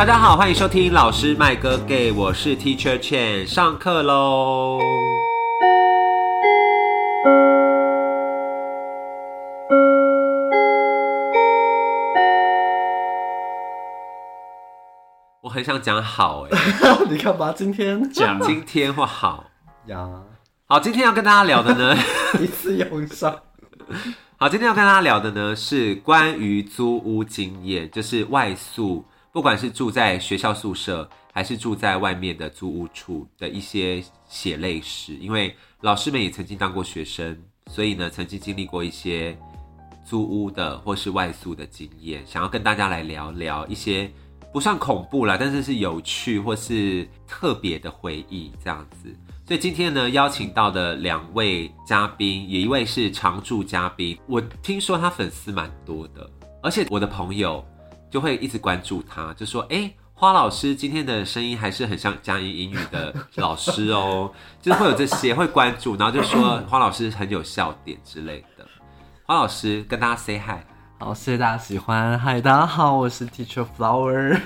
大家好，欢迎收听老师麦哥给，我是 Teacher Chen，上课喽。我很想讲好哎、你干嘛，今天？讲今天或好。呀，好，今天要跟大家聊的呢，一次用上。好，今天要跟大家聊的呢是关于租屋经验，就是外宿，不管是住在学校宿舍，还是住在外面的租屋处的一些血泪史。因为老师们也曾经当过学生，所以呢，曾经经历过一些租屋的或是外宿的经验，想要跟大家来聊聊一些不算恐怖啦，但是是有趣或是特别的回忆这样子。所以今天呢，邀请到的两位嘉宾，有一位是常驻嘉宾，我听说他粉丝蛮多的，而且我的朋友就会一直关注他，就说：“哎、花老师今天的声音还是很像嘉义英语的老师哦，就是会有这些会关注，然后就说 花老师很有笑点之类的。花老师跟大家 say hi。好，谢谢大家喜欢。嗨，大家好，我是 Teacher Flower。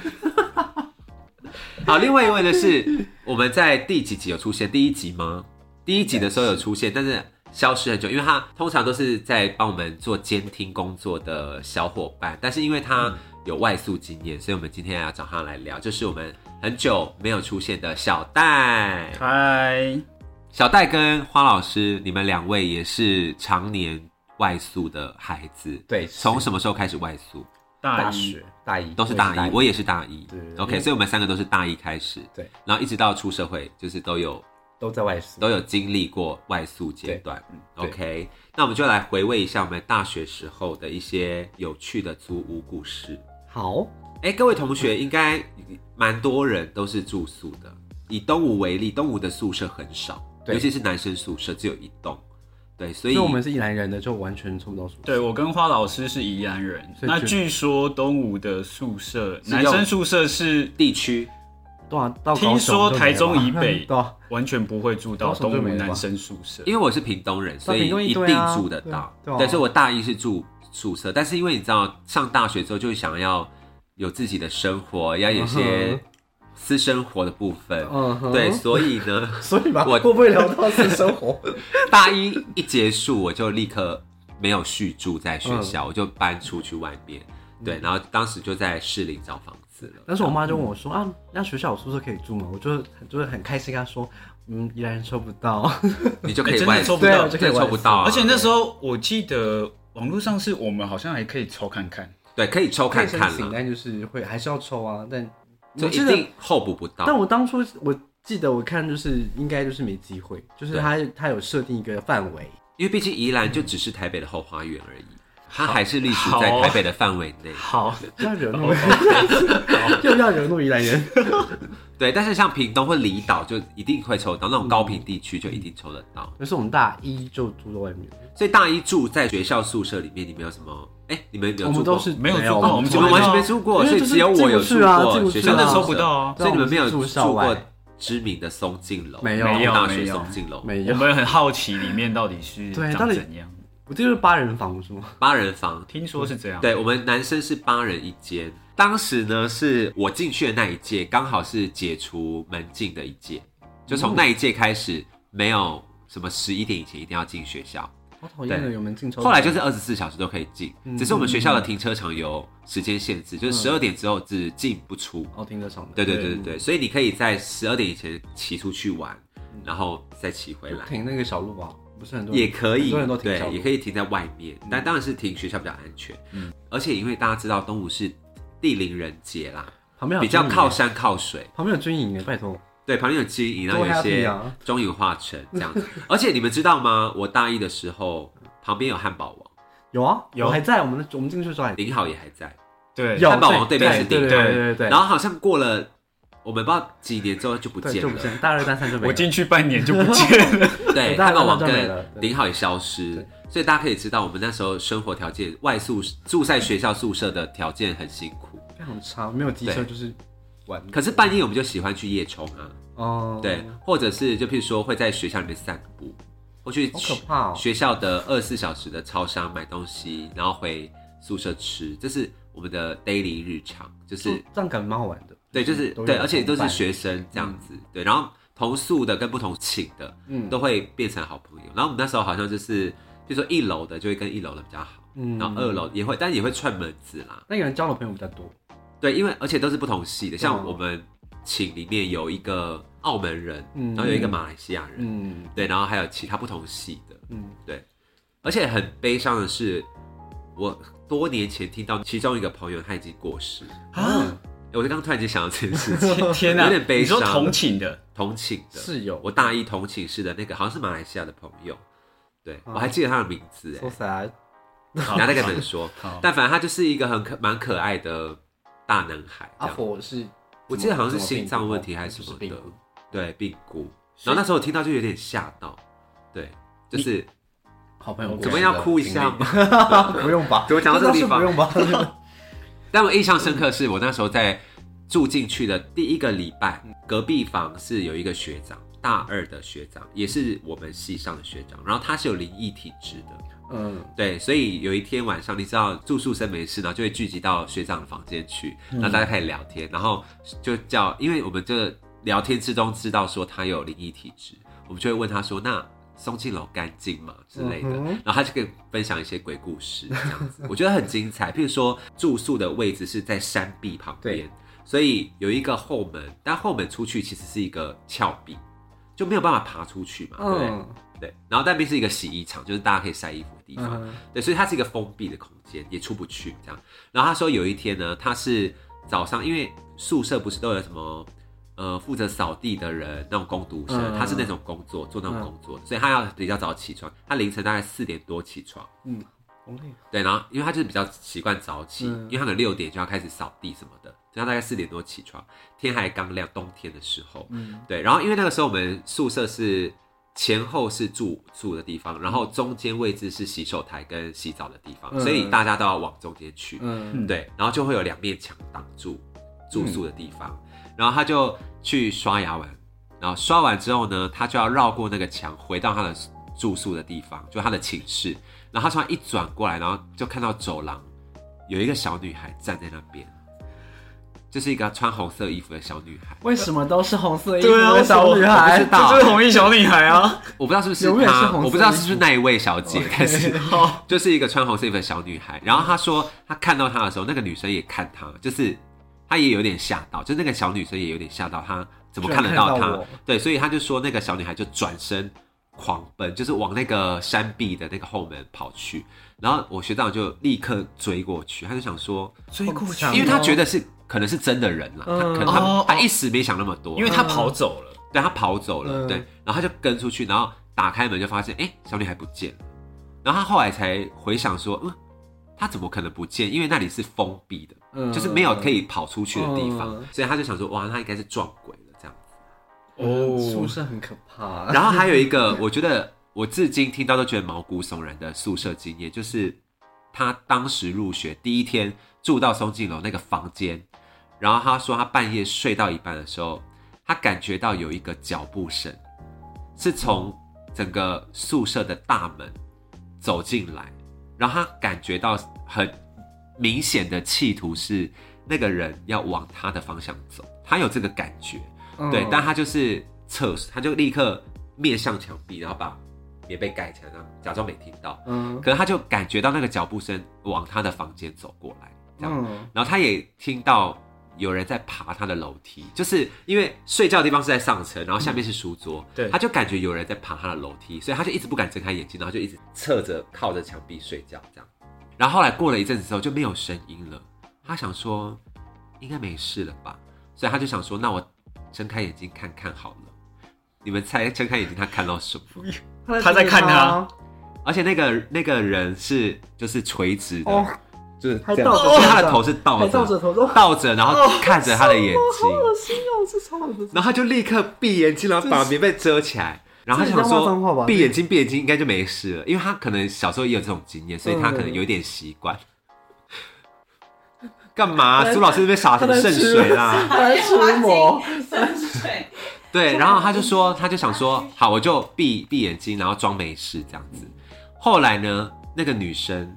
好，另外一位呢是我们在第几集有出现？第一集吗？第一集的时候有出现，但是消失很久，因为他通常都是在帮我们做监听工作的小伙伴，但是因为他有外宿经验，所以我们今天要找他来聊，就是我们很久没有出现的小戴。嗨，小戴跟花老师，你们两位也是常年外宿的孩子，对从什么时候开始外宿？大一大学大一都是大一，我也是大一。OK，所以我们三个都是大一开始，对，然后一直到出社会，就是都有都在外宿。都有经历过外宿阶段。对 OK，那我们就来回味一下我们大学时候的一些有趣的租屋故事。好，哎，各位同学应该蛮多人都是住宿的。以东吴为例，东吴的宿舍很少，对尤其是男生宿舍只有一栋。对，所以我们是宜兰人的，就完全抽不到宿舍。对我跟花老师是宜兰人，那据说东吴的宿舍，男生宿舍是地区对啊，到听说台中以北 对啊，完全不会住到东吴男生宿舍，因为我是屏东人，所以一一定住得到。对啊对，所以我大一是住宿舍，但是因为你知道，上大学之后就会想要有自己的生活，要有些嗯私生活的部分。嗯哼对，所以呢，所以吧，我会不会聊到私生活？大一一结束，我就立刻没有续住在学嗯校，我就搬出去外面。对，然后当时就在市里找房子了。但是我妈就问我说啊，那学校有宿舍可以住吗？我就就是很开心跟她说，嗯，宜兰人抽不到。你就可以哎真的外抽不到就可以抽不到啊！而且那时候我记得网络上是我们好像还可以抽看看，对可以抽看看了，但就是会还是要抽啊。但我记得就一定候补不到。但我当初我记得我看就是应该就是没机会，就是他他有设定一个范围，因为毕竟宜兰就只是台北的后花园而已，它还是隶属在台北的范围内。好，要惹怒，又要惹怒宜兰人。对，但是像屏东或离岛就一定会抽到，那种高频地区就一定抽得到。可是我们大一就住在外面，所以大一住在学校宿舍里面，你们有什么？哎，你们有住过？我们都是没有住过我们完全没住住过，所以只有我有住过真的学校宿舍抽不到啊。所以你们没有住过知名的松敬楼，没有没有大学没有松敬楼，没有。我们很好奇里面到底是长对到底怎样，我这就是八人房是吗？八人房。听说是这样。对我们男生是八人一间，当时呢是我进去的那一届，刚好是解除门禁的一届，就从那一届开始，没有什么十一点以前一定要进学校，好讨厌的，有门禁抽。后来就是二十四小时都可以进，嗯只是我们学校的停车场有时间限制，就是十二点之后只进不出。哦，停车场的。对对对对对，所以你可以在十二点以前骑出去玩，然后再骑回来。停那个小路啊，不是很多也可以，对也可以停在外面，但当然是停学校比较安全。嗯，而且因为大家知道东吴是地灵人杰啦，旁边比较靠山靠水，旁边有军营哎，拜托。对，旁边有军营，然后有一些中影化城这样子。而且你们知道吗？我大一的时候旁边有汉堡王，有啊，有。还在，我们的我们进去的时候还林好也还在，对，汉堡王对面是对顶对对对，然后好像过了我们不知道几年之后就不见了就不。见，大二大三就没了。我进去半年就不见了。对，大家汉堡王跟对林好也消失，所以大家可以知道我们那时候生活条件，外宿住在学校宿舍的条件很辛苦。非常差，没有机车对就是玩。可是半夜我们就喜欢去夜冲啊，哦，对，或者是就譬如说会在学校里面散步，或去好可怕哦。学校的二十四小时的超商买东西，然后回宿舍吃，这是我们的 daily 日常，就是这样感觉蛮好玩的。对，就是对，而且都是学生这样子，对，然后同宿的跟不同寝的嗯。都会变成好朋友。然后我们那时候好像就是，比如说一楼的就会跟一楼的比较好，嗯。然后二楼也会，但也会串门子啦。那有人交的朋友比较多，对，因为而且都是不同系的，像嗯。我们寝里面有一个澳门人，嗯。然后有一个马来西亚人，嗯。对，然后还有其他不同系的，嗯，对。而且很悲伤的是，我多年前听到其中一个朋友他已经过世，啊！我就刚突然间想到这件事情，天天哪，有点悲你说伤同寝的，同寝的室友我大一同寝室的那个好像是马来西亚的朋友，对啊我还记得他的名字哎再跟你们说，但反正他就是一个很可蛮可爱的大男孩，这阿样佛是，我记得好像是心脏问题还是什么的病，对，病故。然后那时候我听到就有点吓到，对，就是好朋友怎么样哭一下吗？不用吧？怎么讲到这个地方不用吧？但我印象深刻是我那时候在住进去的第一个礼拜，隔壁房是有一个学长，大二的学长，也是我们系上的学长，然后他是有灵异体质的，嗯，对，所以有一天晚上，你知道住宿生没事，然后就会聚集到学长的房间去，然后大家开始聊天，然后就叫，因为我们这聊天之中知道说他有灵异体质，我们就会问他说，那松庆楼干净嘛之类的，嗯然后他就可以分享一些鬼故事这样子，我觉得很精彩。譬如说住宿的位置是在山壁旁边，所以有一个后门，但后门出去其实是一个峭壁，就没有办法爬出去嘛，对不对？嗯对，然后那边是一个洗衣场，就是大家可以晒衣服的地方。嗯对，所以它是一个封闭的空间，也出不去这样。然后他说有一天呢，他是早上，因为宿舍不是都有什么呃负责扫地的人那种工读生，嗯他是那种工作做那种工作的，所以他要比较早起床，他凌晨大概四点多起床。嗯，对，然后因为他就是比较习惯早起，嗯。因为他可能六点就要开始扫地什么的，所以他大概四点多起床，天还刚亮，冬天的时候，嗯。对，然后因为那个时候我们宿舍是前后是住住的地方，然后中间位置是洗手台跟洗澡的地方，嗯。所以大家都要往中间去，嗯。对，然后就会有两面墙挡住住宿的地方，然后他就去刷牙完，然后刷完之后呢，他就要绕过那个墙，回到他的住宿的地方，就他的寝室，然后他突然一转过来，然后就看到走廊有一个小女孩站在那边，就是一个穿红色衣服的小女孩。为什么都是红色衣服对啊的小女孩不知？道这就是红衣小女孩啊！我不知道是不是她，我不知道是不是那一位小姐，但是好，就是一个穿红色衣服的小女孩。然后她说，她看到她的时候，那个女生也看她，就是她也有点吓到，就那个小女生也有点吓到，她怎么看得到她？对，所以他就说那个小女孩就转身狂奔，就是往那个山壁的那个后门跑去。然后我学长就立刻追过去，他就想说，追过去，因为他觉得是可能是真的人啦，他嗯可能他、哦他一时没想那么多，因为他跑走了，对他跑走了，嗯对，然后他就跟出去，然后打开门就发现，哎、小女孩不见了。然后他后来才回想说，嗯，他怎么可能不见？因为那里是封闭的，嗯就是没有可以跑出去的地方，嗯所以他就想说，哇，他应该是撞鬼了这样子。哦，哦宿舍很可怕。然后还有一个，我觉得我至今听到都觉得毛骨悚然的宿舍经验，就是他当时入学第一天住到松静楼那个房间，然后他说他半夜睡到一半的时候，他感觉到有一个脚步声，是从整个宿舍的大门走进来，然后他感觉到很明显的企图是那个人要往他的方向走，他有这个感觉。嗯对，但他就是侧，他就立刻面向墙壁，然后把棉被盖起来，然后假装没听到。嗯可是他就感觉到那个脚步声往他的房间走过来，这样，嗯然后他也听到有人在爬他的楼梯，就是因为睡觉的地方是在上层，然后下面是书桌，对他就感觉有人在爬他的楼梯，所以他就一直不敢睁开眼睛，然后就一直侧着靠着墙壁睡觉这样。然后后来过了一阵子之后就没有声音了，他想说应该没事了吧，所以他就想说那我睁开眼睛看看好了。你们猜睁开眼睛他看到什么？他在看他，而且那个那个人是就是垂直的，哦，就是倒着所以他的头是倒着。倒着着头。说，倒着，然后看着他的眼睛，好恶心哦，这超恶心。然后他就立刻闭眼睛，然后把棉被遮起来，然后他想说闭眼睛闭眼睛应该就没事了，因为他可能小时候也有这种经验，所以他可能有一点习惯。干嘛？苏老师那边洒什么圣水啦？他在出魔，深水，对，然后他就说，他就想说，好，我就闭闭眼睛，然后装没事这样子。后来呢，那个女生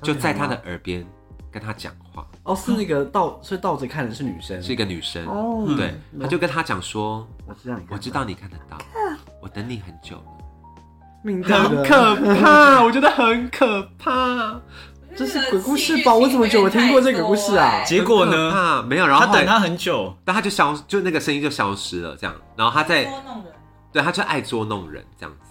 就在他的耳边跟他讲话，哦，是那个倒是倒着看的是女生，是一个女生，哦，对，他就跟他讲说，我知道你，我知道你看得到，我等你很久了，命大的，很可怕，我觉得很可怕。这是鬼故事吧？我怎么觉得我听过这个故事啊？结果呢，怕没有，然后他等他很久，但他就消，就那个声音就消失了，这样。然后他在，捉弄人，对，他就爱捉弄人这样子。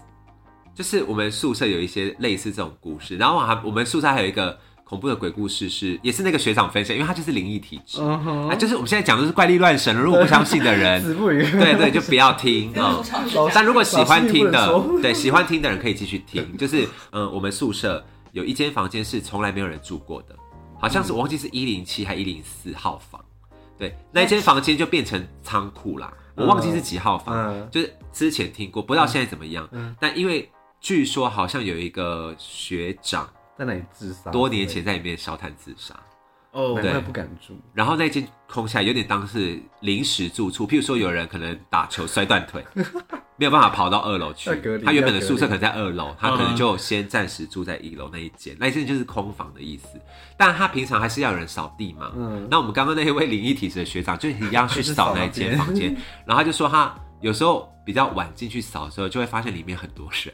就是我们宿舍有一些类似这种故事，然后我还我们宿舍还有一个恐怖的鬼故事是，也是那个学长分享，因为他就是灵异体质，啊，就是我们现在讲的是怪力乱神，如果不相信的人，子不语，对对，就不要听 啊。但如果喜欢听的，说对喜欢听的人可以继续听。就是嗯，我们宿舍有一间房间是从来没有人住过的，好像是我忘记是一零七还一零四号房。对，那一间房间就变成仓库啦，我忘记是几号房，嗯就是之前听过，不知道现在怎么样。嗯但因为据说好像有一个学长在那里自杀，多年前在里面烧炭自杀，哦，难怪对不敢住。然后那间空下来，有点当是临时住处。譬如说，有人可能打球摔断腿，没有办法跑到二楼去他原本的宿舍可能在二楼，他可能嗯就先暂时住在一楼那一间，那一间就是空房的意思。但他平常还是要有人扫地嘛。嗯那我们刚刚那一位灵异体质的学长就一样去扫那一间房间，然后他就说他有时候比较晚进去扫的时候，就会发现里面很多人，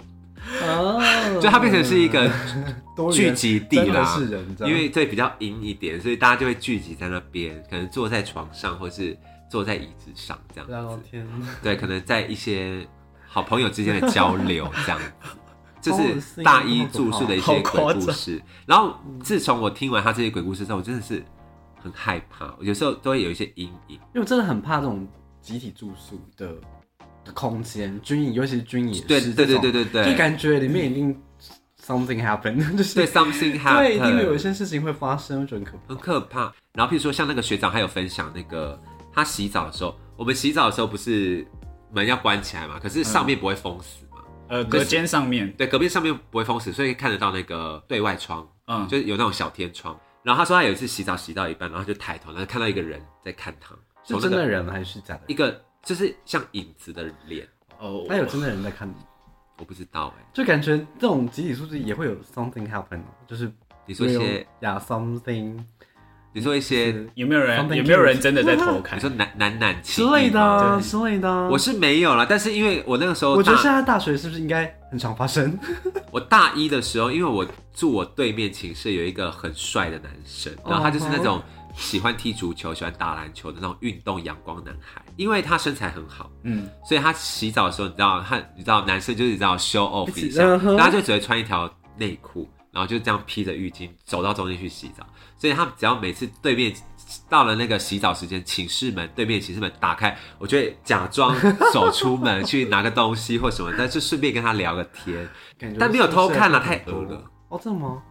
哦就它变成是一个 聚集地啦是人，因为这比较阴一点，所以大家就会聚集在那边，可能坐在床上，或是坐在椅子上这样子。天，对，可能在一些好朋友之间的交流这样子。这是大一住宿的一些鬼故事。然后自从我听完他这些鬼故事之后，我真的是很害怕，有时候都会有一些阴影。因为我真的很怕这种集体住宿的的空间，军营，尤其是军营对对对对对对，就感觉里面一定 something happen，就是对 something happen，对，一定会有一些事情会发生，我觉得很可怕。很可怕。然后譬如说像那个学长，还有分享那个他洗澡的时候，我们洗澡的时候不是门要关起来嘛，可是上面不会封死嘛，呃，隔间上面，对，隔壁上面不会封死，所以看得到那个对外窗，嗯，就是有那种小天窗。然后他说他有一次洗澡洗到一半，然后就抬头，然后看到一个人在看他，是真的人还是假的？一个就是像影子的脸，哦，那有真的人在看你，我不知道哎、就感觉这种集体宿舍也会有 something happen，哦就是你说一些，呀 something 你说一些，有没有人有没有人真的在偷看你？说男男男之类的之类的啊。我是没有啦，但是因为我那个时候我觉得现在大学是不是应该很常发生？我大一的时候，因为我住我对面寝室有一个很帅的男生，然后他就是那种喜欢踢足球、喜欢打篮球的那种运动阳光男孩。因为他身材很好，嗯，所以他洗澡的时候，你知道，他你知道男生就是你知道 show off 一下，然后他就只会穿一条内裤，然后就这样披着浴巾走到中间去洗澡。所以他只要每次对面到了那个洗澡时间，寝室门对面寝室门打开，我就会假装走出门去拿个东西或什么，但是顺便跟他聊个天。但没有偷看啦宿舍太恶了。哦，真的吗？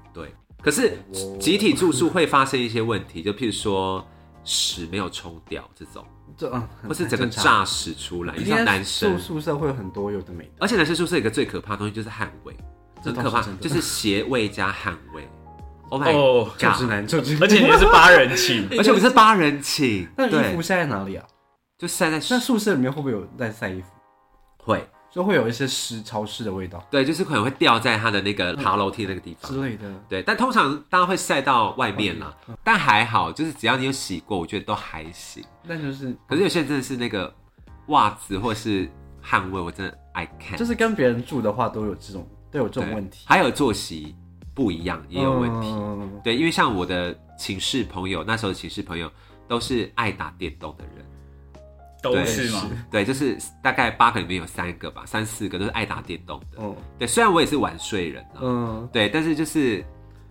对，可是集体住宿会发生一些问题，就譬如说屎没有冲掉这种，这嗯，很或是整个炸屎出来，你知道男生。宿，宿舍会有很多有的没的，而且男生宿舍有一个最可怕的东西就是汗味，这很可怕就是鞋味加汗味。Oh my 哦，就！直男就直，而且你们是八人寝，而且我们是八人寝，那衣对。服，晒在哪里啊？就晒在那宿舍里面会不会有在晒衣服？会，就会有一些湿潮湿的味道对，就是可能会掉在它的那个爬楼梯那个地方。之类的。对，但通常大家会晒到外面啦，但还好，就是只要你有洗过，我觉得都还行。那就是可是有些人真的是那个袜子或是汗味，我真的 I can。就是跟别人住的话都有这种都有这种问题，还有作息不一样也有问题。嗯对，因为像我的寝室朋友，那时候的寝室朋友都是爱打电动的人。都是吗？对，就是大概八个里面有三个吧，三四个都是爱打电动的。嗯对，虽然我也是晚睡人啊，嗯，对，但是就是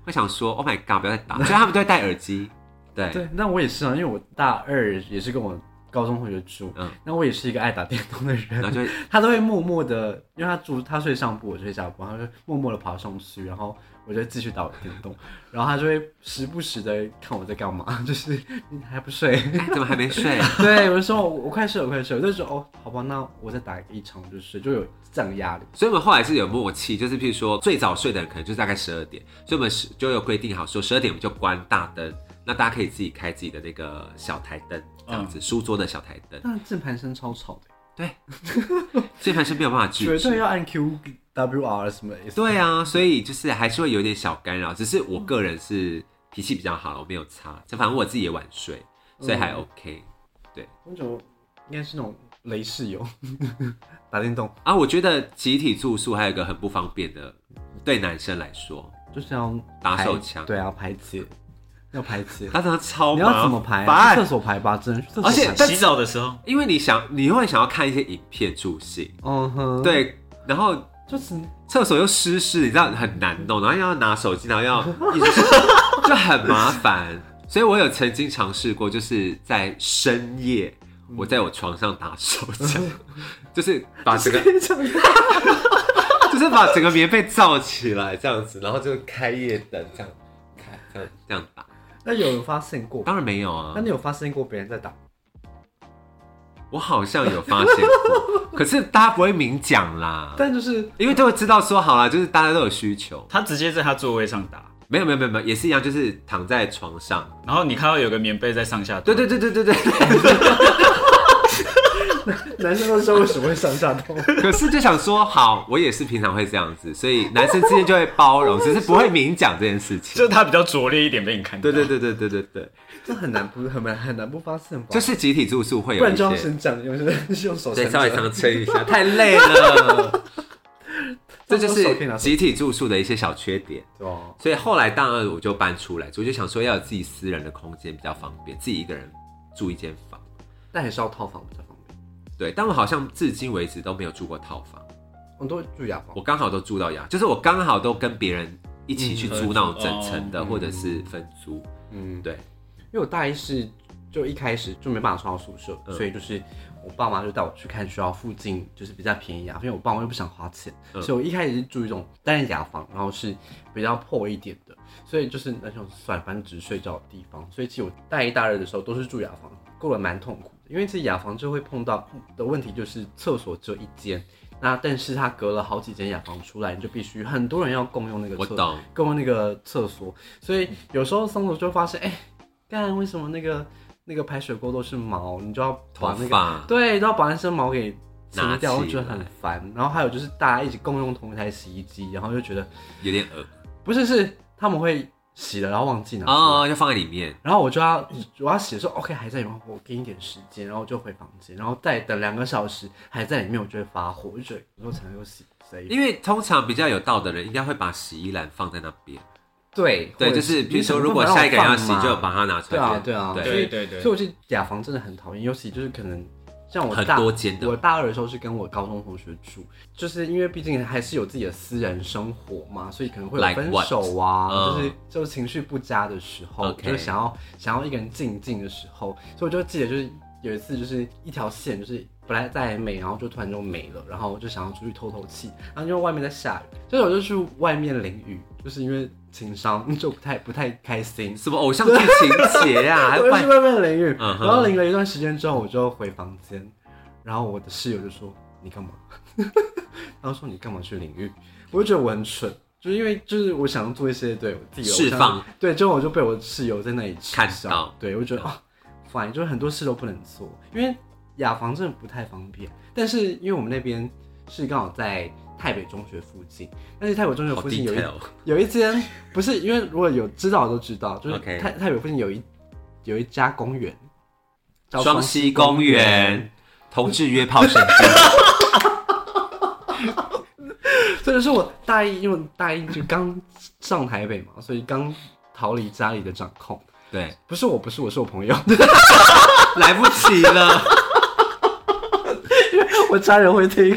会想说，Oh my god，不要再打，所以他们都会戴耳机。对，对，那我也是啊，因为我大二也是跟我高中同学住，嗯那我也是一个爱打电动的人，然后就他都会默默的，因为他住他睡上铺，我睡下铺，他就默默的爬上去，然后我就会继续打我的电动，然后他就会时不时的看我在干嘛，就是你还不睡，哎，怎么还没睡？对，我就说我我快睡，我快睡，我就说哦，好吧，那我再打一场就睡，就有这样的压力。所以我们后来是有默契，就是譬如说最早睡的人可能就是大概十二点，所以我们是就有规定好说十二点我们就关大灯，那大家可以自己开自己的那个小台灯，这样子书桌的小台灯。但键盘声超吵的，对，键盘声没有办法拒绝。绝对要按 Q W R 什么 S。对啊，所以就是还是会有点小干扰，只是我个人是脾气比较好，我没有差，就反正我自己也晚睡，所以还嗯 OK。那种应该是那种 雷室友，打电动。啊，我觉得集体住宿还有一个很不方便的，对男生来说，就是要打手枪。对啊，排解，要排气。他真的超你要怎么排、啊？烦去厕所排吧，真而且洗澡的时候，因为你想，你会想要看一些影片助兴，嗯哼，，对，然后就是厕所又湿湿，你知道很难弄，然后又要拿手机，然后要 一直就很麻烦。所以我有曾经尝试过，就是在深夜，我在我床上打手枪，就是把整个 就是把整个棉被罩起来这样子，然后就开夜灯这样开这样这样打。那有人发现过？当然没有啊那，你有发现过别人在打？我好像有发现过，可是大家不会明讲啦，但就是因为都会知道说好了，就是大家都有需求。他直接在他座位上打，没有没有没有没有，也是一样，就是躺在床上。然后你看到有个棉被在上下动，对对对对对对。男生都知道为什么会上下动。可是就想说，好，我也是平常会这样子，所以男生之间就会包容，只是不会明讲这件事情。就是他比较拙劣一点被你看到。对对对对对对对，这很难不很难很难不发现吧？就是集体住宿会不然就要有一些，先讲，用是用手对，稍微上撑一下，太累了。这就手可以拿手是集体住宿的一些小缺点。对哦，所以后来大二我就搬出来，我就想说要有自己私人的空间比较方便，自己一个人住一间房。但还是要套房比较方便。对，但我好像至今为止都没有住过套房，我都会住雅房我，刚好都住到雅，就是我刚好都跟别人一起去嗯租那种整层的，嗯或者是分租。嗯，对，因为我大一是就一开始就没办法上到宿舍，嗯。所以就是我爸妈就带我去看学校附近就是比较便宜啊，因为我爸妈又不想花钱，嗯。所以我一开始是住一种单人雅房，然后是比较破一点的，所以就是那种算了，反正只是睡觉的地方，所以其实我大一大二的时候都是住雅房，过得蛮痛苦的，因为其实雅房就会碰到的问题就是厕所只有一间。那但是它隔了好几间雅房出来，你就必须很多人要共用那个厕我懂，共用那个厕所，所以有时候上厕所就会发现，哎、干为什么那个那个排水沟都是毛，你就要头把那个发对，都要把那身毛给拿掉，我觉得很烦。然后还有就是大家一起共用同一台洗衣机，然后就觉得有点恶不是是他们会洗了，然后忘记拿出来。哦，就放在里面。然后我就要我要洗的时候，OK 还在里面，我给你点时间，然后就回房间，然后再等两个小时还在里面，我就会发火，我就觉得以后才能够洗谁因为通常比较有道的人，应该会把洗衣篮放在那边。对对，或者就是比如说，如果下一个人要洗，就把它拿出来。对啊，对啊，对所以对对所以我觉得雅房真的很讨厌，尤其就是可能像我很大多间的我大二的时候是跟我高中同学住，就是因为毕竟还是有自己的私人生活嘛，所以可能会有分？手啊嗯就是就是情绪不佳的时候就是想要想要一个人静静的时候，所以我就记得就是有一次就是一条线就是。本来在美，然后就突然就没了，然后我就想要出去透透气，然后因为外面在下雨，所以我就去外面淋雨，就是因为情商 就不太不太开心，什么偶像剧情节呀？还外我就去外面淋雨，嗯然后淋了一段时间之后，我就回房间，然后我的室友就说：“你干嘛？” 然后说：“你干嘛去淋浴？”我就觉得我很蠢，就是因为就是我想要做一些对我自己的偶像释放，对，之后我就被我室友在那里看笑到对我就觉得啊，fine，就是很多事都不能做，因为雅房真的不太方便。但是因为我们那边是刚好在台北中学附近，但是台北中学附近有一。有一间不是因为如果有知道的都知道，就是 OK 台台北附近有一有一家公园，叫双溪公园，同志约炮圣地。这就是我大一，因为大一就刚上台北嘛，所以刚逃离家里的掌控。对，不是我，不是我，是我朋友，来不及了。因为我家人会听。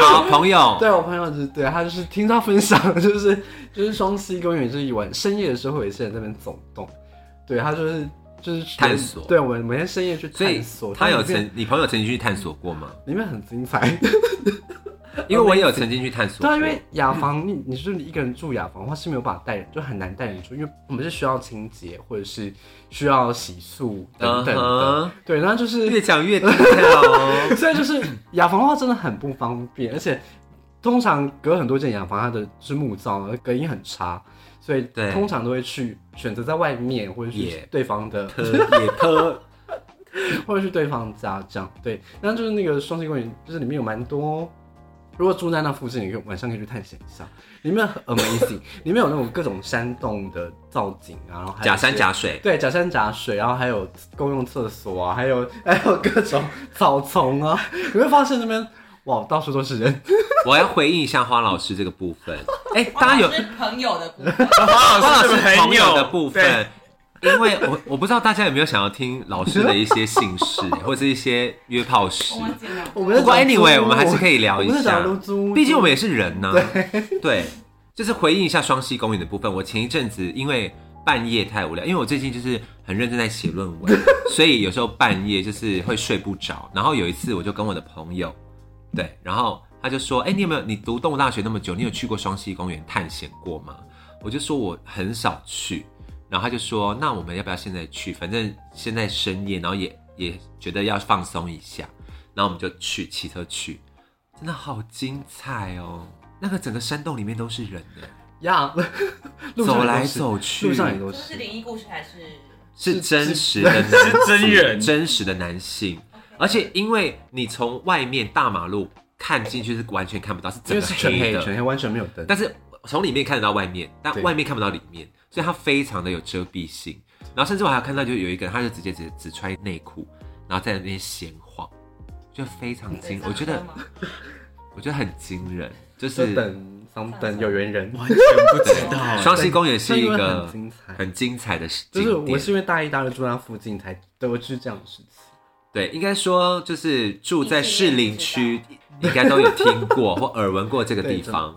好，朋友，对我朋友就是对他就是听他分享，就是就是双溪公园，就是一晚深夜的时候会有一些人在那边走动，对他就是就是探索对我们每天深夜去探索，他有曾，你朋友曾经去探索过吗？里面很精彩。因为我也有曾经去探索对啊，因为雅房，你你是你一个人住雅房的话是没有办法带人，就很难带人住，因为我们是需要清洁或者是需要洗漱等等的。对，然后就是越讲越低调哦。所以就是雅房的话真的很不方便，而且通常隔很多间雅房，它的是木造，隔音很差，所以通常都会去选择在外面或者是也对方的特也特 或者是对方家这样。对，然后就是那个双星公园，就是里面有蛮多如果住在那附近，你可以晚上可以去探险一下，里面很 amazing，里面有那种各种山洞的造景啊，然后假山假水，对，假山假水，然后还有公用厕所啊，还有 还有各种草丛啊，你会发现那边哇，到处都是人。我要回应一下花老师这个部分。哎、大家有朋友的部分，花 花老师是朋友的部分，因为我我不知道大家有没有想要听老师的一些姓氏 或者是一些约炮史不过 anyway，我们还是可以聊一下毕竟我们也是人呐、对，就是回应一下双溪公园的部分。我前一阵子因为半夜太无聊，因为我最近就是很认真在写论文，所以有时候半夜就是会睡不着。然后有一次我就跟我的朋友，对，然后他就说：“哎、你有没有你读动物大学那么久，你有去过双溪公园探险过吗？”我就说我很少去，然后他就说：“那我们要不要现在去？反正现在深夜，然后也也觉得要放松一下，然后我们就去骑车去。”真的好精彩哦！那个整个山洞里面都是人的，呀，路上走来走去，路上也都是是。灵异故事还是？是真实的男 是真人真实的男性，而且因为你从外面大马路看进去是完全看不到，是因为整个是全黑，的，全黑，完全没有灯。但是从里面看得到外面，但外面看不到里面，所以它非常的有遮蔽性。然后甚至我还有看到，就有一个人，他就直接只只穿内裤，然后在那边闲晃，就非常惊，我觉得我觉得很惊人，就就是等桑等有缘人，完全不知道哎。双溪公园是一个很精彩很精彩的就。是我是因为大一、大二住在那附近才得知这样的事情。对，应该说就是住在士林区，应该都有听过或耳闻过这个地方。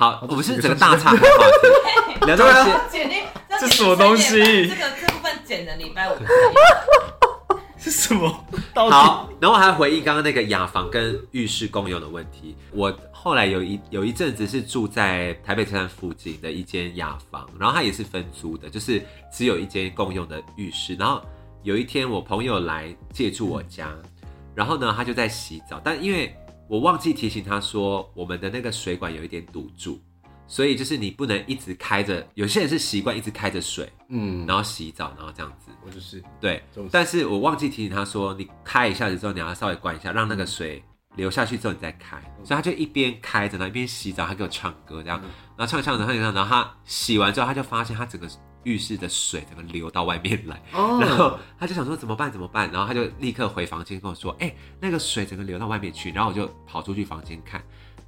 好，我们是整个大岔开话题，聊到一些剪进这什么东西这个这部分剪的礼拜五。是什么？到底好，然后我还回应刚刚那个雅房跟浴室共用的问题。我后来有一有一阵子是住在台北车站附近的一间雅房，然后它也是分租的，就是只有一间共用的浴室。然后有一天我朋友来借住我家，然后呢他就在洗澡，但因为我忘记提醒他说我们的那个水管有一点堵住，所以就是你不能一直开着，有些人是习惯一直开着水，嗯，然后洗澡，然后这样子。我就是对，但是我忘记提醒他说，你开一下子之后，你要稍微关一下，让那个水流下去之后你再开。所以他就一边开着，然后一边洗澡，他给我唱歌这样，然后唱唱着唱着唱着，然后他洗完之后，他就发现他整个浴室的水整个流到外面来，然后哦，他就想说怎么办怎么办，然后他就立刻回房间跟我说，哎、那个水整个流到外面去，然后我就跑出去房间看，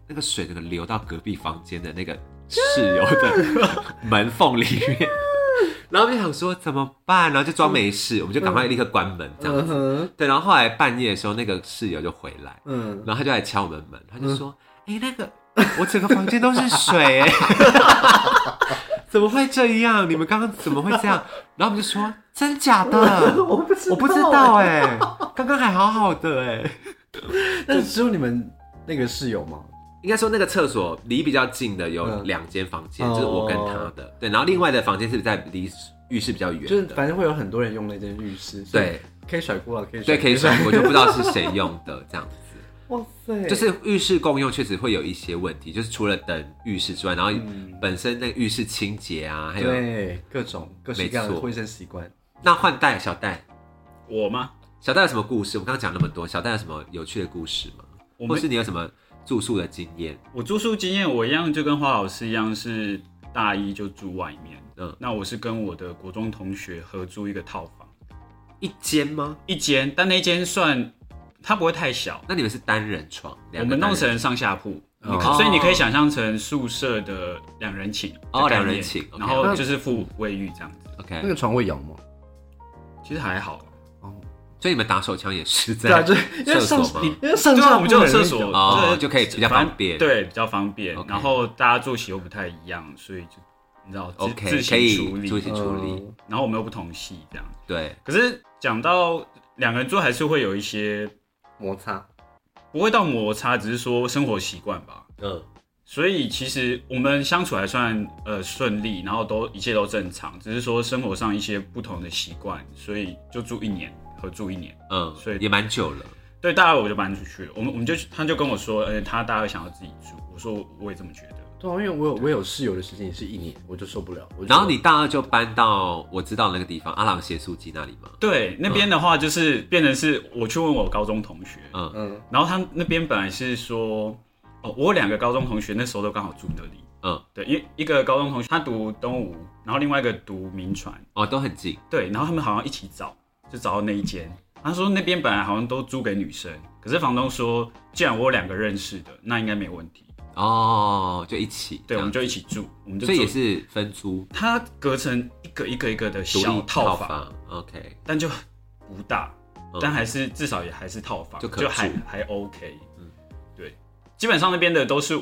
那个水整个流到隔壁房间的那个室友的门缝里面。然后我就想说怎么办，然后就装没事，我们就赶快立刻关门这样子。对，然后后来半夜的时候，那个室友就回来，嗯，然后他就来敲我们门，他就说：“哎、那个我整个房间都是水、哎，怎么会这样？你们刚刚怎么会这样？” 然后我们就说：“真假的？我不知道我不知道哎、刚刚还好好的哎、但是只有你们那个室友吗？应该说那个厕所离比较近的有嗯两间房间，哦就是我跟他的，对，然后另外的房间是在离浴室比较远就是的，反正会有很多人用那间浴室，对可以甩锅了，可以对，可以甩说我就不知道是谁用的这样子。哇塞，就是浴室共用确实会有一些问题，就是除了等浴室之外，然后嗯本身那个浴室清洁啊，还有对各种各式各样的没错卫生习惯。那换代小戴，我吗？小戴有什么故事？我刚刚讲那么多，小戴有什么有趣的故事吗？或是你有什么住宿的经验？我住宿经验，我一样就跟花老师一样，是大一就住外面。嗯嗯，那我是跟我的国中同学合租一个套房，一间吗？一间，但那间算它不会太小，那你们是单人床？我们弄成上下铺，哦。你可所以你可以想象成宿舍的两人寝的哦概念两人寝，OK。然后就是附卫浴这样子，OK，那个床会摇吗？其实还好。哦，所以你们打手枪也是在对啊，就是因为上厕所吗你因为上对啊，下我们就厕所，对就可以比较方便。对，比较方便。OK。然后大家作息又不太一样，所以就你知道自 OK，自可以行处理。自，行处理。嗯然后我们又不同系这样。对，可是讲到两个人住，还是会有一些摩擦。不会到摩擦，只是说生活习惯吧。嗯，所以其实我们相处还算呃顺利，然后都一切都正常，只是说生活上一些不同的习惯，所以就住一年，合住一年。嗯，所以也蛮久了。对，大二我就搬出去了，我们我们就他就跟我说，呃，他大二想要自己住，我说我也这么觉得。对啊，因为我有我有室友的时间也是一年，我就受不了。我然后你大二就搬到我知道那个地方阿朗斜素基那里吗？对，那边的话就是变成是我去问我高中同学，嗯嗯然后他那边本来是说，哦，我有两个高中同学那时候都刚好住那里。嗯，对，因为一个高中同学他读东吴，然后另外一个读民传，哦，都很近。对，然后他们好像一起找，就找到那一间。他说那边本来好像都租给女生，可是房东说，既然我有两个认识的，那应该没问题。哦，就一起。对，我们就一起住，我们就所以也是分租它隔成一个一个一个的小套房，房。OK，但就不大，嗯但还是至少也还是套房，就可还还 OK。嗯嗯，对，基本上那边的都是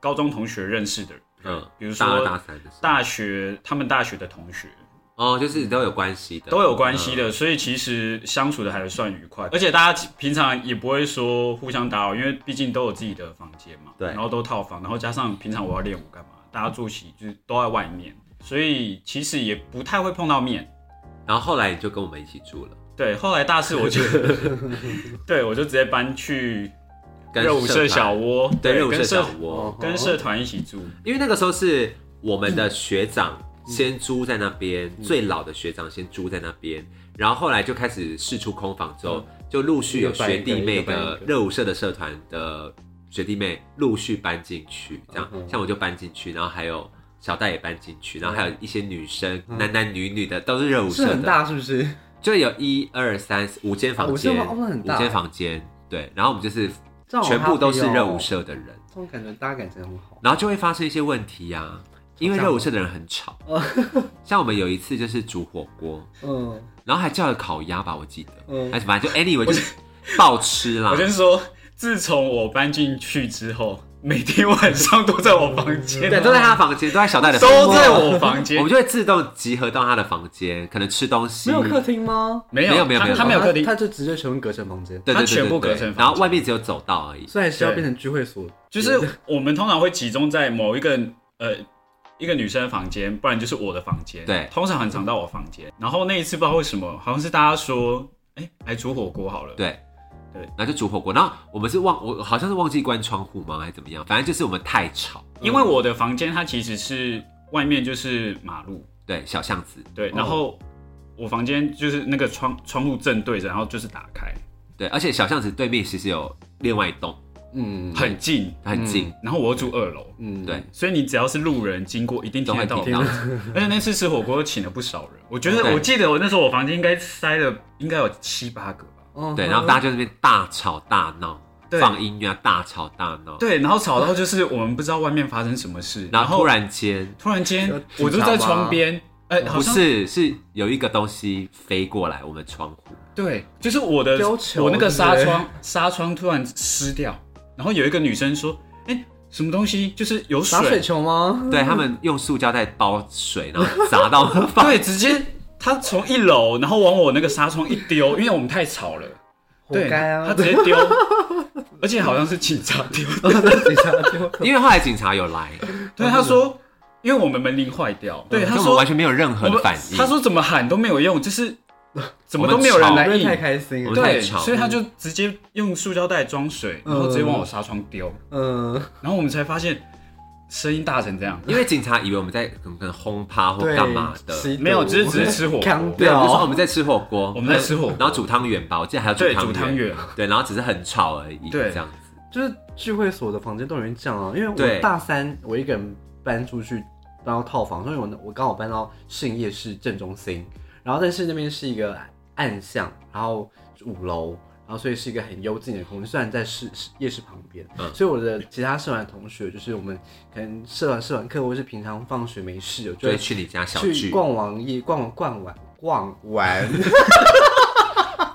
高中同学认识的人，嗯，比如说大。大学他们大学的同学哦，就是都有关系的，都有关系嗯。的，所以其实相处的还算愉快，而且大家平常也不会说互相打扰，因为毕竟都有自己的房间嘛，对然后都套房，然后加上平常我要练舞干嘛，大家作息就是都在外面，所以其实也不太会碰到面。然后后来你就跟我们一起住了，对，后来大四我就，对我就直接搬去跟热舞社小窝，对热舞社跟社小窝，跟社团一起住，因为那个时候是我们的学长先租在那边，嗯最老的学长先租在那边，然后后来就开始试出空房之后，嗯就陆续有学弟妹的热舞社的社团的学弟妹陆续搬进去，这样嗯像我就搬进去，然后还有小戴也搬进去，然后还有一些女生嗯男男女女的都是热舞社的，是很大是不是？就有一二三四五间房间，啊五间房间对，然后我们就是全部都是热舞社的人。这种感觉大家感情很好。然后就会发生一些问题呀、因为热舞社的人很吵，像我们有一次就是煮火锅，嗯。然后还叫了烤鸭吧，我记得，嗯。还是反正就 anyway 就是暴吃啦。我。先说，自从我搬进去之后，每天晚上都在我房间，对，都在他房间，都在小戴的房间，都在我房间。我们，就会自动集合到他的房间，可能吃东西，没有客厅吗？没没有没有他没有。哦他没有客厅。他，就直接全部隔成房间，对，对对他全部对对隔成房间。然后外面只有走道而已。所以还是要对变成聚会所。就是我们通常会集中在某一个呃一个女生的房间，不然就是我的房间。对。通常很常到我房间。然后那一次不知道为什么，好像是大家说，哎、来煮火锅好了。对。对。然后就煮火锅，然后我们是忘我好像是忘记关窗户吗，还是怎么样？反正就是我们太吵，因为我的房间它其实是外面就是马路，对，小巷子，对，哦。然后我房间就是那个窗窗户正对着，然后就是打开，对，而且小巷子对面其实有另外一栋，嗯很近。很近，然后我又住二楼，嗯对，所以你只要是路人经过，一定听得到都会听。到。而且那次吃火锅请了不少人，我觉得我记得我那时候我房间应该塞了应该有七八个吧。哦对，然后大家就在那边大吵大闹，对放音乐啊，大吵大闹。对，然后吵到就是我们不知道外面发生什么事，然后突然间，突然间我就在窗边，哎、好不是是有一个东西飞过来我们窗户，对，就是我的我那个纱窗纱窗突然湿掉，然后有一个女生说，哎、什么东西？就是有打水球吗？对他们用塑胶袋包水，然后砸到放。对，直接他从一楼然后往我那个纱窗一丢，因为我们太吵了，对，活该啊！她直接丢，而且好像是警察丢的。警察丢因为后来警察有来，对，他说，因为我们门铃坏掉，对，他说我们完全没有任何的反应。他说怎么喊都没有用，就是 怎么都没有人来应因为太，开心。了。对，我们太吵。所以他就直接用塑胶袋装水，然后直接往我纱窗丢，嗯，然后我们才发现声音大成这样。因为警察以为我们在可能可能轰趴或对，干嘛的，吸毒没有只是只是吃火锅。扛对，我们就说我。们在吃火锅，我们在吃火锅。然后煮汤圆吧，我记得还有对，煮煮汤圆，圆，对，然后只是很吵而已，对。这样子。就是聚会所的房间都有人这样啊，因为对。我大三我一个人搬出去搬到套房，所以我我刚好搬到信夜市正中心，然后但是那边是一个暗巷，然后五楼。然后，所以是一个很幽静的空间，虽然在市市夜市旁边，嗯。所以我的其他社团同学，就是我们可能社团社团课，或是平常放学没事，我就会去你家小去聚，逛完夜逛逛完逛完，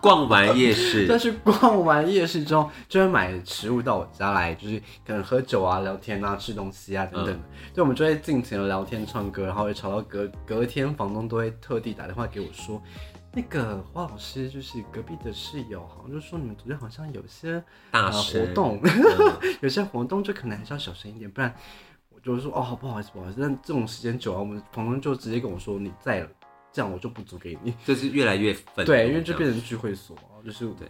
逛完夜市，但是逛完夜市之后，就会买食物到我家来，就是可能喝酒啊、聊天啊、吃东西啊等等的。对，我们就会尽情的聊天、唱歌，然后会吵到隔隔天，房东都会特地打电话给我说。那个花老师就是隔壁的室友，好像就说你们昨天好像有些呃大声活动，嗯 有些活动就可能还是要小声一点，不然我就说哦不好意思不好意思。但这种时间久了，我们房东就直接跟我说你在了，这样我就不租给你。就是越来越愤怒。对，因为就变成聚会所，就是对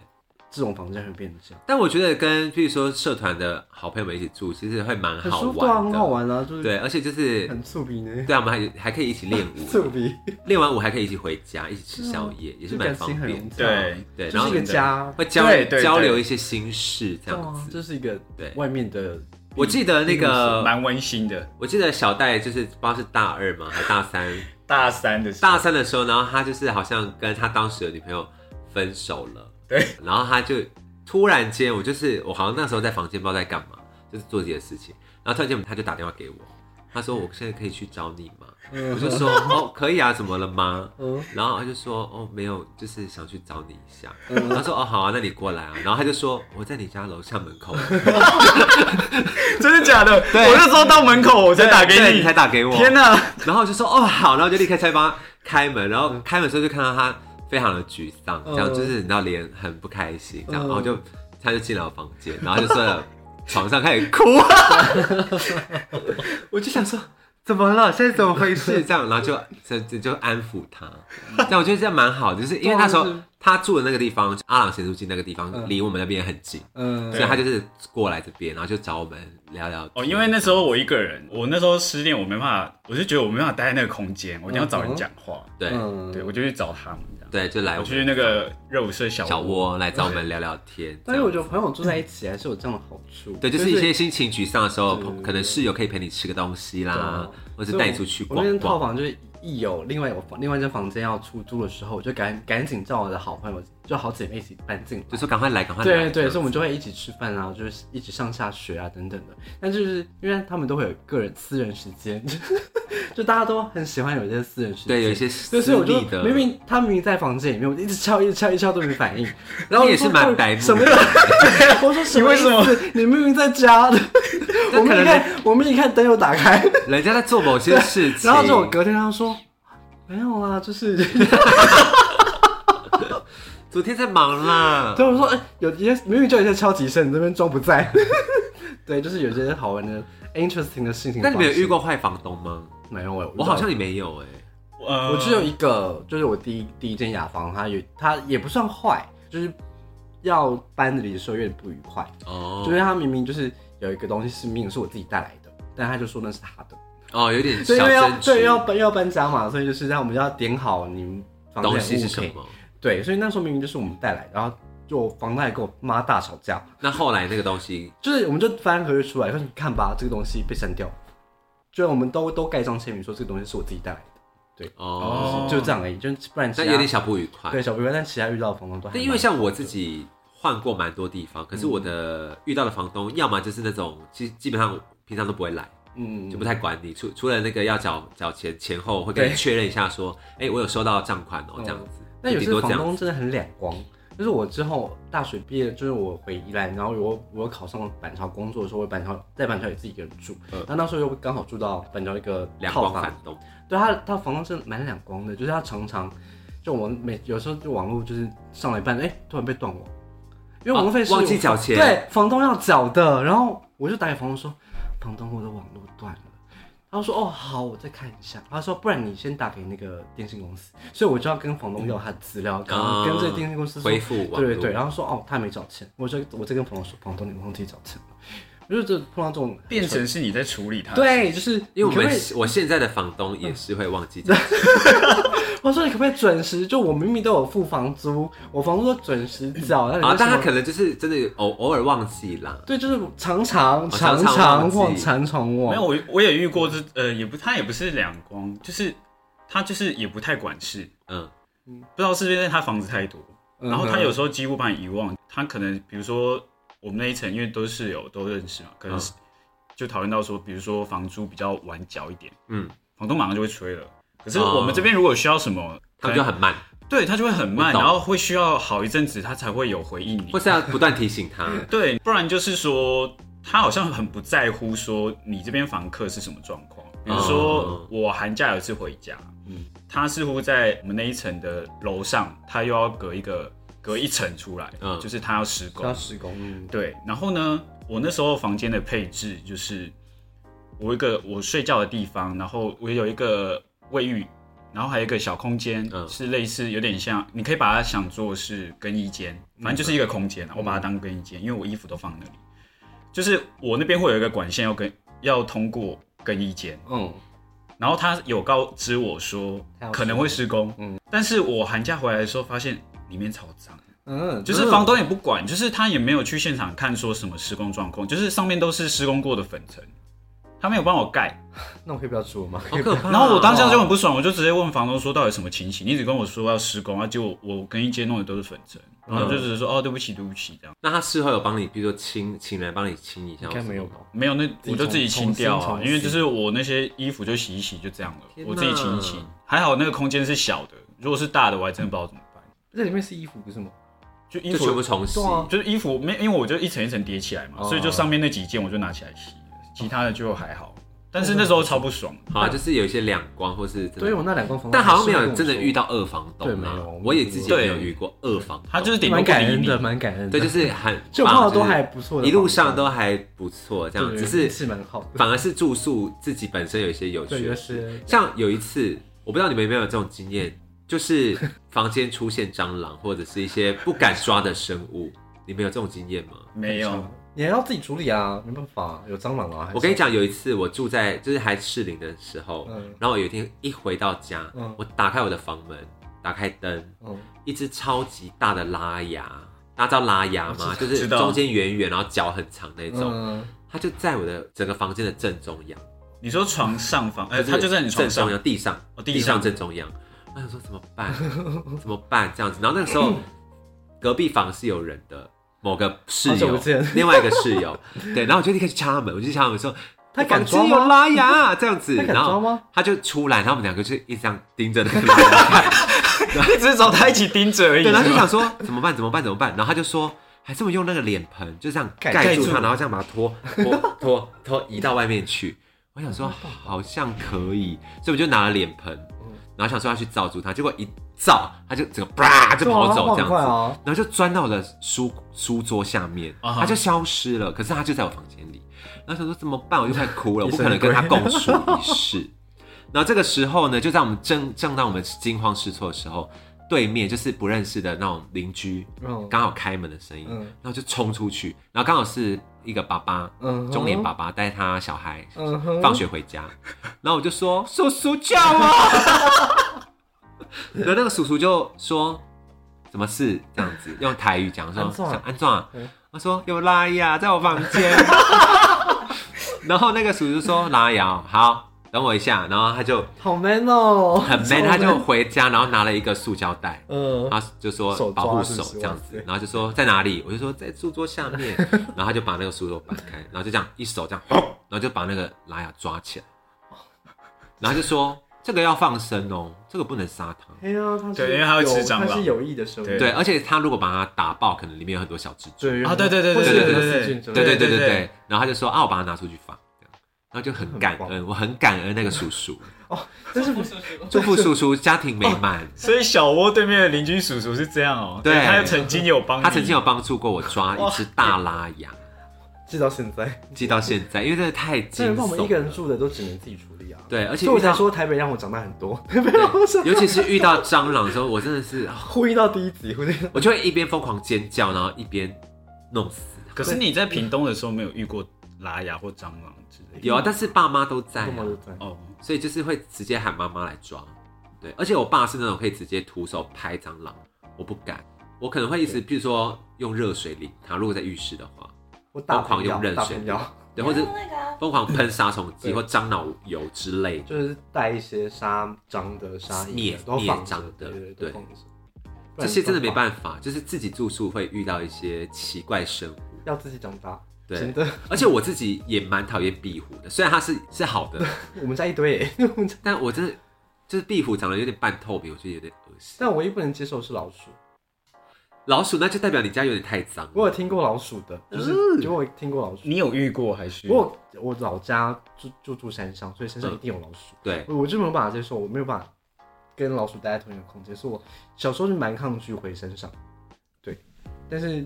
这种房间会变成这样，但我觉得跟譬如说社团的好朋友们一起住，其实会蛮好玩的，很好玩啊，就是对，而且就是很触鼻呢，对啊，我们还还可以一起练舞，触鼻，练完舞还可以一起回家，一起吃宵夜，也是蛮方便对，对，然后一个家，会交交流一些心事这样子。这是一个对外面的我记得那个，蛮温馨的。我记得小戴就是不知道是大二嘛，还大三，大三的时候。大三的时候，然后他就是好像跟他当时的女朋友分手了，对，然后他就突然间，我就是我好像那时候在房间不知道在干嘛，就是做自己的事情，然后突然间他就打电话给我，他说我现在可以去找你吗？我就说哦可以啊，怎么了吗？嗯然后他就说哦没有，就是想去找你一下。他说哦好啊，那你过来啊。然后他就说我在你家楼下门口，真的假的？对我那时候到门口我才打给你，你才打给我。天哪！然后我就说哦好，然后就立刻才帮他开门，然后开门的时候就看到他非常的沮丧，这样嗯就是你知道脸很不开心，这样，嗯然后就他就进了我房间，然后就睡了床上开始哭，我就想说。怎么了？现在怎么回事？这样，然后就就就就安抚他，这样我觉得这样蛮好的，就是因为那时候他住的那个地方，阿朗咸酥鸡那个地方嗯离我们那边很近，嗯所以他就是过来这边，然后就找我们聊聊。哦，因为那时候我一个人，我那时候失恋，我没办法，我就觉得我没办法待在那个空间，我一定要找人讲话。对嗯对，我就去找他们这样。对，就来我去那个热舞社小小窝来找我们聊聊天。但是我觉得朋友住在一起还是有这样的好处。对，就是一些心情沮丧的时候，对可能室友可以陪你吃个东西啦或是带你出去逛我那套逛。房就是一有另外有房另外一间房间要出租的时候，我就赶赶紧叫我的好朋友，就好姐妹一起搬进来。就说赶快来，赶快来。对对，所以我们就会一起吃饭啊，就是一起上下学啊等等的。但就是因为他们都会有个人私人时间，就大家都很喜欢有一些私人时间。对有一些对，所以我就私密的明明他明明在房间里面，我一直敲一直敲一直敲都没反应，然 后你也是蛮白目什么？对，我说什么意为什么思？你明明在家的，我们一看我们一看灯又打开，人家在做某些事情，然后就我隔天他说没有啊，就是 昨天在忙啦。对我说哎、有一些明明就有一些超级声，你这边装不在，对，就是有一些好玩的 interesting 的事情。那你们有遇？过坏房东吗？没有哎、我好像也没有哎。呃我只有一个，就是我第一第一间雅房，它有它也不算坏，就是要搬离的时候有点不愉快，哦就是它明明就是有一个东西是明明是我自己带来的，但他就说那是他的，哦，有点所以要。对要搬要搬家嘛，所以就是让我们要点好你们房间东的物品，西是什么？对，所以那时候明明就是我们带来，然后就房贷跟我妈大吵架，那后来那个东西，就是我们就翻合约出来，说你看吧，这个东西被删掉，就我们都都盖章签名说这个东西是我自己带来的。对哦，就这样而已，就不然有点小不愉快。对小不愉快，但其他遇到的房东都还但因为像我自己换过蛮多地方，可是我的遇到的房东，要么就是那种基基本上平常都不会来，嗯就不太管你，除除了那个要缴缴钱前后会跟你确认一下说，哎、我有收到账款哦、嗯这样子。那有些顶多这样房东真的很两光，就是我之后大学毕业，就是我回宜兰，然后我我考上板桥工作的时候，我板桥在板桥也自己一个人住，嗯。然后那时候又刚好住到板桥一个两光房光反动，对他他房东真的蛮两光的，就是他常常就我们每有时候就网络就是上了一半，哎、突然被断网，因为网络费是、哦忘记缴钱对，房东要缴的，然后我就打给房东说，房东我的网络断了。他说：“哦，好，我再看一下。”他说：“不然你先打给那个电信公司。”所以我就要跟房东要他的资料，然后跟这个电信公司说恢复网对对对，然后说：“哦，他没缴钱。”我就我再跟房东说：“房东，你忘记缴钱了。”我就这碰到这种变成是你在处理它。，对，就是因为我们可可我现在的房东也是会忘记 我说你可不可以准时？就我明明都有付房租，我房租都准时缴，那你啊，但他可能就是真的偶偶尔忘记啦。对，就是常常哦常常常忘常常忘。没有我我也遇过这呃也不他也不是两光，就是他就是也不太管事，嗯，不知道是不是因为他房子太多，然后他有时候几乎把你遗忘。他可能比如说我们那一层因为都是室友都认识嘛，可能是就讨论到说，比如说房租比较晚缴一点，嗯，房东马上就会催了。可是哦我们这边如果需要什么，他们就很慢，对他就会很慢，然后会需要好一阵子他才会有回应你或。是要不断提醒他。对，不然就是说他好像很不在乎说你这边房客是什么状况。比如说哦我寒假有一次回家，嗯嗯，他似乎在我们那一层的楼上，他又要隔一个隔一层出来，嗯。就是他要施工。要。施工，嗯，对，然后呢，我那时候房间的配置就是我一个我睡觉的地方，然后我有一个卫浴，然后还有一个小空间，嗯。是类似有点像，你可以把它想做是更衣间，反正就是一个空间啊，我把它当更衣间，因为我衣服都放那里。就是我那边会有一个管线要跟要通过更衣间，嗯，然后他有告知我说可能会施工，嗯。但是我寒假回来的时候发现里面超脏，嗯，就是房东也不管，就是他也没有去现场看说什么施工状况，就是上面都是施工过的粉尘，他没有帮我盖。那我可以不要住了吗？好可怕哦。然后我当下就很不爽，我就直接问房东说到底什么情形？你只跟我说要施工，啊，结果我跟一间弄的都是粉尘，然后就只是说哦对不起对不起这样，那他事后有帮你，比如说清请人帮你清一下，应该没有吧？没有那我就自己清掉啊，因为就是我那些衣服就洗一洗就这样了，我自己清一清，还好那个空间是小的，如果是大的我还真的不知道怎么办。这里面是衣服不是吗？就衣就全部服重洗对。啊就是衣服没，因为我就一层一层叠起来嘛，哦所以就上面那几件我就拿起来洗，其他的就还好。但是那时候超不爽，好啊，就是有一些两光，或是真对，我的，那两光房，但好像没有真的遇到二房东啊对没有。我也自己也没有遇过二房东，他就是顶多蛮不理你感恩的，。蛮感恩的。对，就是很就碰到都棒还不错的，一路上都还不错，这样对只是是蛮好的。反而是住宿自己本身有一些有对，趣的事。就是像有一次，我不知道你们有没有这种经验，就是房间出现蟑螂或者是一些不敢抓的生物，你们有这种经验吗？没有，你还要自己处理啊，没办法，有蟑螂啊。我跟你，讲，有一次我住在就是还适龄的时候，嗯。然后有一天一回到家，嗯。我打开我的房门，打开灯，嗯，一只超级大的拉牙，大家知道拉牙吗？就是中间圆圆，然后脚很长那种，嗯，它就在我的整个房间的正中央，你说床上方，哎，是他就在你床上。正中，央地上，哦地上。地上正中央。我想说怎么办？怎么办？这样子，然后那个时候 隔壁房是有人的，某个室友另外一个室友，对，然后我就立刻去敲他门，我就去敲他门说。他敢房间有抓吗拉牙这样子，然后他就出来，然后我们两个就一直这样盯着那个拉 牙看，只是找他一起盯着而已。对，然后就想说怎么办？怎么办？怎么办？然后他就说，还是我用那个脸盆，就这样盖盖住盖住它，然后这样把它拖拖 拖拖移到外面去。我想说好像可以，所以我就拿了脸盆，然后想说要去罩住它，结果一罩，它就整个啪就跑走这样子，然后就钻到我的书书桌下面，啊哈它就消失了。可是它就在我房间里，然后想说怎么办？我就 快哭了，我不可能跟它共处一室。然后这个时候呢，就在我们正正当我们惊慌失措的时候，对面就是不认识的那种邻居，嗯。刚好开门的声音，嗯。然后就冲出去，然后刚好是一个爸爸，嗯中年爸爸带他小孩放学回家，然后我就说 叔叔叫我，然后那个叔叔就说什么事？这样子，用台语讲说安怎想安装嗯，我说有拉雅在我房间，然后那个叔叔说拉雅好。等我一下，然后他就好 man 哦，很 man，他就回家，然后拿了一个塑胶袋，嗯，他就说保护手这样子，然后就说在哪里，我就说在书桌下面，然后他就把那个书桌搬开，然后就这样一手这样，然后就把那个拉雅抓起来，然后就说这个要放生哦，这个不能杀它。哎呀，对因为它会吃有蟑螂它是有意的生物，对。对，而且它如果把它打爆，可能里面有很多小蜘蛛。对啊对对对对对对对对对对对对对对。然后他就说啊，我把它拿出去放，然后就很感很恩，我很感恩那个叔叔。哦，但是叔叔。祝福叔叔家庭美满。所以小窝对面的邻居叔叔是这样哦，对。他曾经有帮你，他曾经有帮助过我抓一只大拉牙，记到现在，记到现在，因为真的太惊真的，我们一个。人住的都只能自己处理啊。对，而且我遇到才说台北让我长大很多，对 尤其是遇到蟑螂的时候，我真的是，呼应到第一集，呼应到。我就会一边疯狂尖叫，然后一边弄死。可是你在屏东的时候没有遇过拉牙或蟑螂之类的？有啊，但是爸妈都在、啊干嘛，都在。哦，所以就是会直接喊妈妈来抓。对，而且我爸是那种可以直接徒手拍蟑螂，我不敢，我可能会一直，比如说用热水淋它，如果在浴室的话，我大疯狂用热水对，或者疯狂喷杀虫剂或樟脑油之类的。就是带一些杀蟑的、杀灭灭蟑的对这些真的没，办法，就是自己住宿会遇到一些奇怪生物。要自己长大。对真的，而且我自己也蛮讨厌壁虎的，虽然它是是好的，我们家一堆 但我真的就是壁虎长得有点半透明，我觉得有点恶心。但我唯一不能接受是老鼠。老鼠那就代表你家有点太脏。我有听过老鼠的，就是嗯就我听过老鼠。你有遇过还是？我我老家就就住山上，所以山上一定有老鼠。对，我我就没有办法接受，我没有办法跟老鼠待在同一个空间，所以我小时候是蛮抗拒回山上。对，但是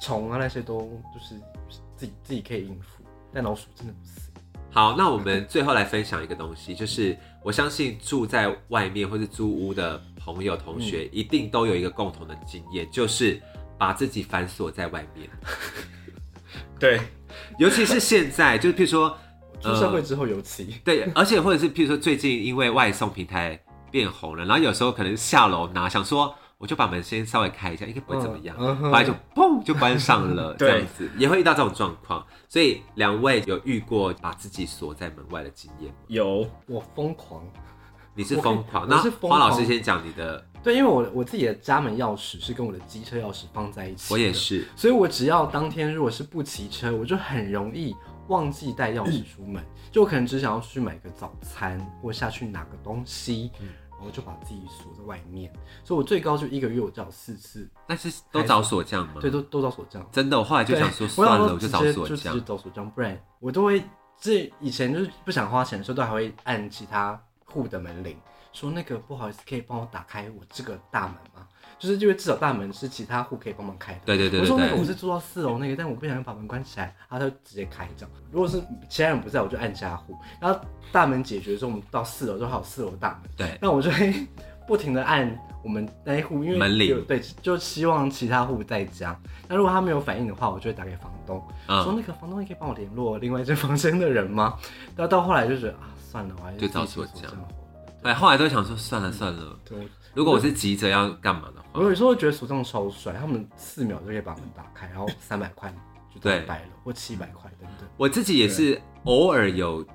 虫啊那些都就是自己自己可以应付，但老鼠真的不行。好，那我们最后来分享一个东西，就是我相信住在外面或是租屋的朋友同学，嗯一定都有一个共同的经验，就是把自己反锁在外面。对，尤其是现在，就是譬如说，出社会之后尤其，对，而且或者是譬如说最近因为外送平台变红了，然后有时候可能下楼拿，想说我就把门先稍微开一下，应该不会怎么样。嗯嗯后来就砰就关上了，这对样子也会遇到这种状况。所以两位有遇过把自己锁在门外的经验吗？有。我疯狂。你是我疯狂，那我是疯黄老狂师先讲你的，对，因为我我自己的家门钥匙是跟我的机车钥匙放在一起，我也，是，所以我只要当天如果是不骑车，我就很容易忘记带钥匙出门，就我可能只想要去买个早餐或下去拿个东西，然后就把自己锁在外面，所以我最高就一个月我找四次，但是都找锁匠吗？对，都都找锁匠。真的，我后来就想说算了，我我就找锁匠就直接。找锁匠，不然我都会这以前就是不想花钱的时候，都还会按其他户的门铃，说那个不好意思，可以帮我打开我这个大门吗？就是因为至少大门是其他户可以帮忙开的。对对对对我说那个我，是住到四楼那个，但我不想把门关起来，他就直接开这样。如果是其他人不在，我就按家户。然后大门解决之后，我们到四楼之后还有四楼大门，对，那我就会不停的按我们那一户，因为门铃有对，就希望其他户在家。那如果他没有反应的话，我就会打给房东，说嗯，那个房东，你可以帮我联络另外一间房间的人吗？然后到后来就觉得啊，算了，我还是就找自己锁匠好了。对，后来都想说算了算了，对，如果我是急着要干嘛的话，我有时候觉得锁匠超帅，他们四秒就可以把门打开，然后三百块就对掰了，或七百块等等。我自己也是偶尔有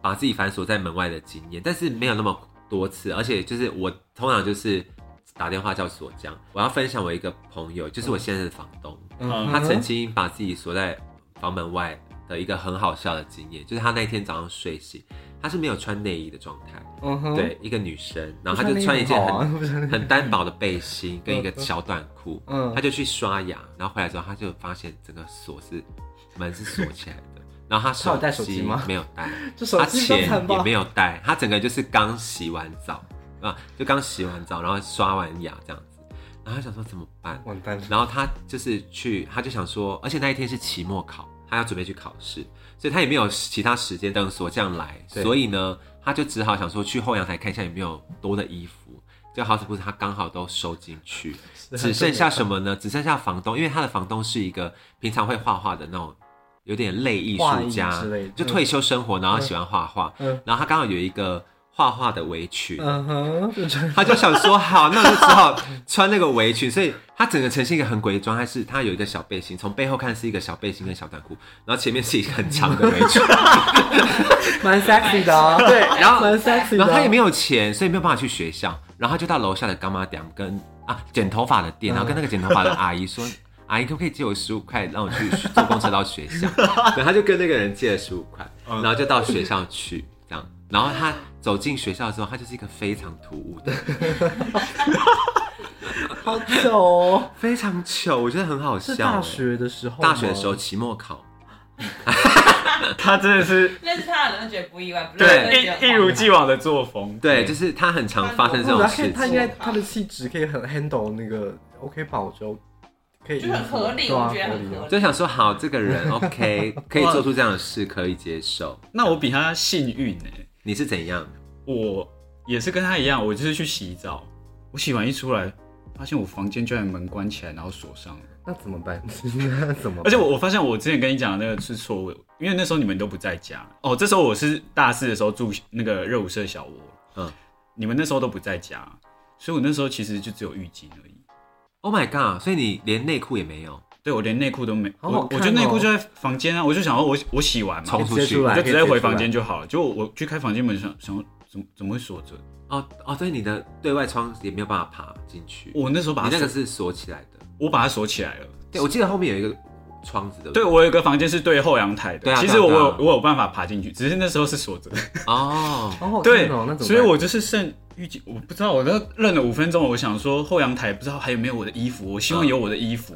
把自己反锁在门外的经验，但是没有那么多次，而且就是我通常就是打电话叫锁匠。我要分享我一个朋友，就是我现在的房东，嗯他曾经把自己锁在房门外的一个很好笑的经验，就是他那天早上睡醒，他是没有穿内衣的状态，嗯哼，对，一个女生，然后她就穿一件很 很单薄的背心跟一个小短裤，嗯。他就去刷牙，然后回来之后他就发现整个锁是门是锁起来的，然后他手机吗？没有带，他钱也没有带，他整个就是刚洗完澡啊，就刚洗完澡，然后刷完牙这样子，然后他想说怎么办，完蛋了。然后他就是去，他就想说，而且那一天是期末考，他要准备去考试，所以他也没有其他时间等锁匠来，对。所以呢，他就只好想说去后阳台看一下有没有多的衣服。就好死不死，他刚好都收进去，只剩下什么呢？只剩下房东，因为他的房东是一个平常会画画的那种，有点类艺术家就退休生活，然后喜欢画画，嗯。然后他刚好有一个画画的围裙，他就想说好，那我就只好穿那个围裙，所以他整个呈现一个很诡异的状态，是他有一个小背心，从背后看是一个小背心跟小短裤，然后前面是一个很长的围裙，蛮 sexy 的啊。对，然后蛮 sexy。然后他也没有钱，所以没有办法去学校，然后他就到楼下的干妈店跟啊剪头发的店，然后跟那个剪头发的阿姨说。阿姨可不可以借我十五块，让我去坐公车到学校？然后他就跟那个人借了十五块，然后就到学校去，这样。然后他走进学校之后，他就是一个非常突兀的，好糗哦。非常糗，我觉得很好笑。是大学的时候，大学的时候期末考，他真的是认识他的人都觉得不意外，不对一一如既往的作风。对，就是他很常发生这种事情他应。该他的气质可以很 handle 那个 OK 吧？我觉得可以就很合理对啊我觉得很合理就想说，好，这个人 OK，可以做出这样的事，可以接受。那我比他幸运呢、你是怎样？我也是跟他一样，我就是去洗澡，我洗完一出来，发现我房间居然门关起来，然后锁上了。那怎么办？那怎么办？而且我我发现我之前跟你讲的那个是错误，因为那时候你们都不在家哦。这时候我是大四的时候住那个热舞社小窝，嗯嗯，你们那时候都不在家，所以我那时候其实就只有浴巾而已。Oh my god！所以你连内裤也没有，对我连内裤都没，好好看我我就内裤哦就在房间啊，我就想说我我洗完嘛，冲出去直接出来我就直接回房间就好了。结果我去开房间门想想怎么怎么会锁着？哦哦，对，你的对外窗也没有办法爬进去。我那时候把它锁，你那个是锁起来的。我把它锁起来了。对，我记得后面有一个窗子的。对，我有一个房间是对后阳台的，对啊其实我我有办法爬进去，只是那时候是锁着的。哦，对？所以我就是剩预计，我不知道，我都愣了五分钟，我想说后阳台不知道还有没有我的衣服，我希望有我的衣服，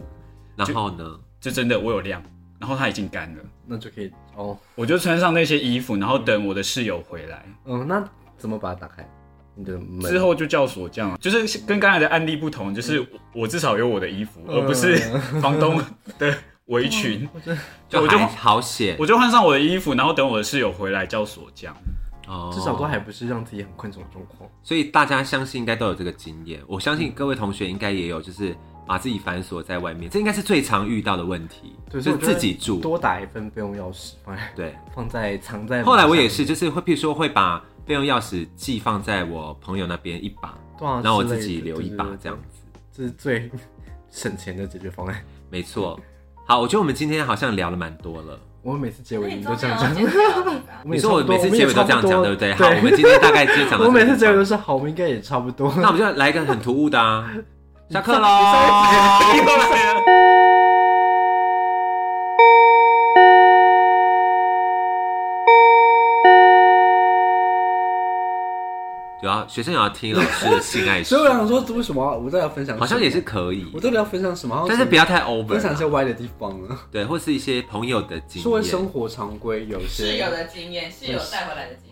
然后呢？就真的我有晾，然后它已经干了，那就可以哦。我就穿上那些衣服，然后等我的室友回来，嗯，那怎么把它打开？你的门之后就叫锁匠，就是跟刚才的案例不同，就是我我至少有我的衣服，嗯而不是房东 的围裙，就我就好险我就换上我的衣服，然后等我的室友回来叫锁匠。哦，至少都还不是让自己很困窘的状况。所以大家相信应该都有这个经验，我相信各位同学应该也有，就是把自己反锁在外面，这应该是最常遇到的问题，对，就是自己住。多打一份备用钥匙，放在对，放在藏在。后来我也是，，就是会，譬如说会把备用钥匙寄放在我朋友那边一把，啊，然后我自己留一把这样子。这是最省钱的解决方案。没错。好，我觉得我们今天好像聊了蛮多了。我们每次结尾都这样讲你说我每次结尾都这样讲，对不对？好，我们今天大概就讲。我每次结尾都是好，我们应该也差不多。那我们就来一个很突兀的啊，下课喽。有啊学生也要听老师的性爱史 所以，我想说，为什么我到底要分享？好像也是，可以我，到底要分享什么？但是不要太 over 分享一些。歪的地方呢。对，或是一些朋友的经验说验。生活常规有些室友的经验，室友带回来的经验。